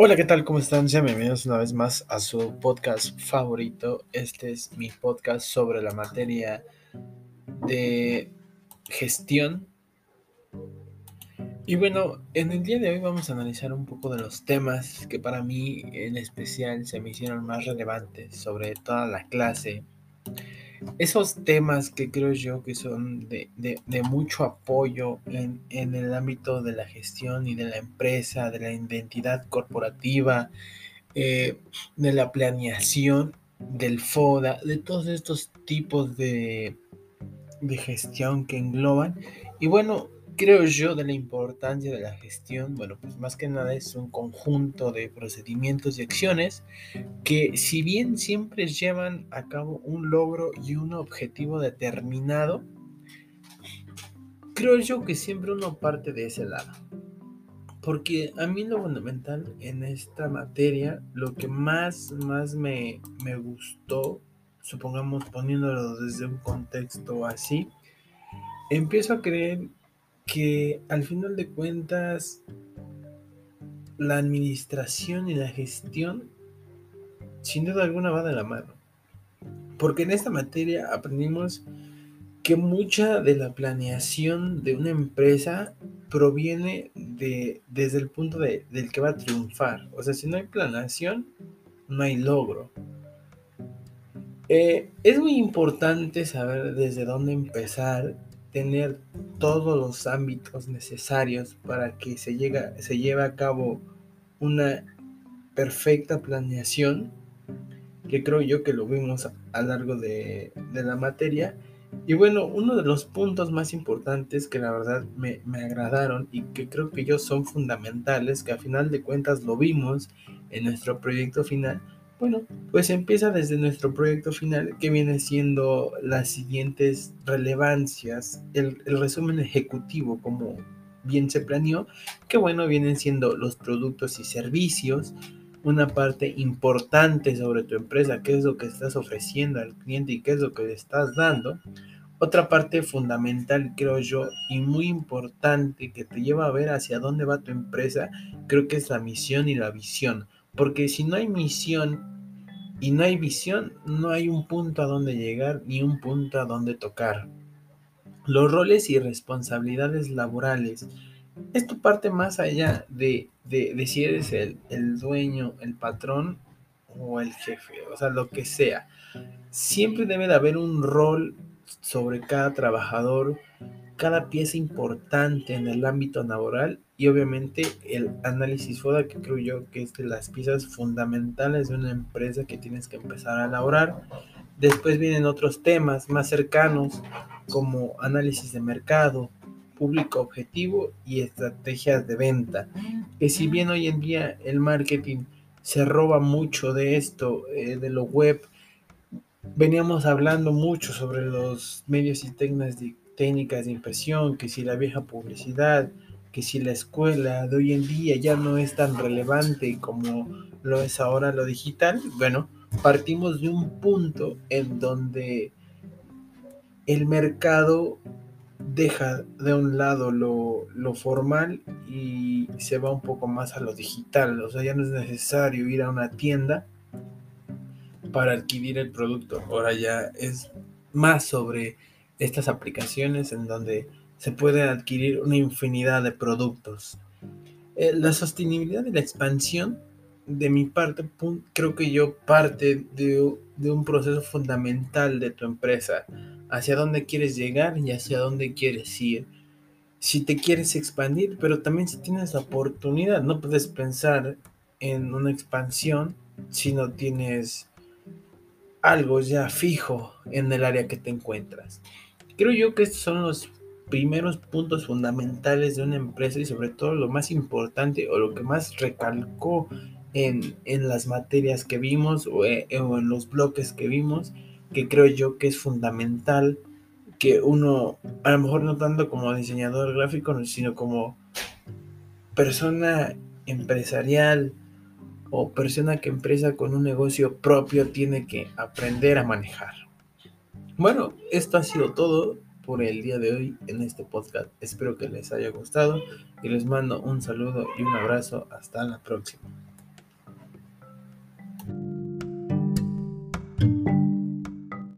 Hola, ¿qué tal? ¿Cómo están? Sean bienvenidos una vez más a su podcast favorito. Este es mi podcast sobre la materia de gestión. Y bueno, en el día de hoy vamos a analizar un poco de los temas que para mí en especial se me hicieron más relevantes sobre toda la clase esos temas que creo yo que son de, mucho apoyo en, el ámbito de la gestión y de la empresa, de la identidad corporativa, eh, de la planeación, del FODA, de todos estos tipos de, de gestión que engloban. Y bueno, creo yo de la importancia de la gestión? Bueno, pues más que nada es un conjunto de procedimientos y acciones que si bien siempre llevan a cabo un logro y un objetivo determinado, creo yo que siempre uno parte de ese lado. Porque a mí lo fundamental en esta materia, lo que más, más me, me gustó, supongamos poniéndolo desde un contexto así, empiezo a creer que al final de cuentas la administración y la gestión sin duda alguna va de la mano. Porque en esta materia aprendimos que mucha de la planeación de una empresa proviene de, desde el punto de, del que va a triunfar. O sea, si no hay planeación, no hay logro. Eh, es muy importante saber desde dónde empezar tener todos los ámbitos necesarios para que se, llega, se lleve a cabo una perfecta planeación, que creo yo que lo vimos a, lo largo de, la materia. Y bueno, uno de los puntos más importantes que la verdad me, me agradaron y que creo que ellos son fundamentales, que a final de cuentas lo vimos en nuestro proyecto final, bueno, pues empieza desde nuestro proyecto final que viene siendo las siguientes relevancias, el, resumen ejecutivo como bien se planeó, que bueno, vienen siendo los productos y servicios, una parte importante sobre tu empresa, qué es lo que estás ofreciendo al cliente y qué es lo que le estás dando. Otra parte fundamental, creo yo, y muy importante que te lleva a ver hacia dónde va tu empresa, creo que es la misión y la visión. Porque si no hay misión y no hay visión, no hay un punto a donde llegar ni un punto a donde tocar. Los roles y responsabilidades laborales. Esto parte más allá de, si eres el, el dueño, el patrón o el jefe, o sea, lo que sea. Siempre debe de haber un rol sobre cada trabajador, cada pieza importante en el ámbito laboral y obviamente el análisis FODA que creo yo que es de las piezas fundamentales de una empresa que tienes que empezar a elaborar. Después vienen otros temas más cercanos como análisis de mercado, público objetivo y estrategias de venta. Que si bien hoy en día el marketing se roba mucho de esto, eh, de lo web, veníamos hablando mucho sobre los medios y técnicas de, técnicas de impresión, que si la vieja publicidad, que si la escuela de hoy en día ya no es tan relevante como lo es ahora lo digital, bueno, partimos de un punto en donde el mercado deja de un lado lo, lo, formal y se va un poco más a lo digital. O sea, ya no es necesario ir a una tienda para adquirir el producto. Ahora ya es más sobre estas aplicaciones en donde se puede adquirir una infinidad de productos. Eh, la sostenibilidad y la expansión, de mi parte, creo que yo parte de, de un proceso fundamental de tu empresa, hacia dónde quieres llegar y hacia dónde quieres ir. Si te quieres expandir, pero también si tienes la oportunidad, no puedes pensar en una expansión si no tienes algo ya fijo en el área que te encuentras. Creo yo que estos son los primeros puntos fundamentales de una empresa y sobre todo lo más importante o lo que más recalcó en, las materias que vimos eh, o, en los bloques que vimos, que creo yo que es fundamental que uno, a lo mejor no tanto como diseñador gráfico, sino como persona empresarial o persona que empresa con un negocio propio tiene que aprender a manejar. Bueno, esto ha sido todo por el día de hoy en este podcast. Espero que les haya gustado y les mando un saludo y un abrazo. Hasta la próxima.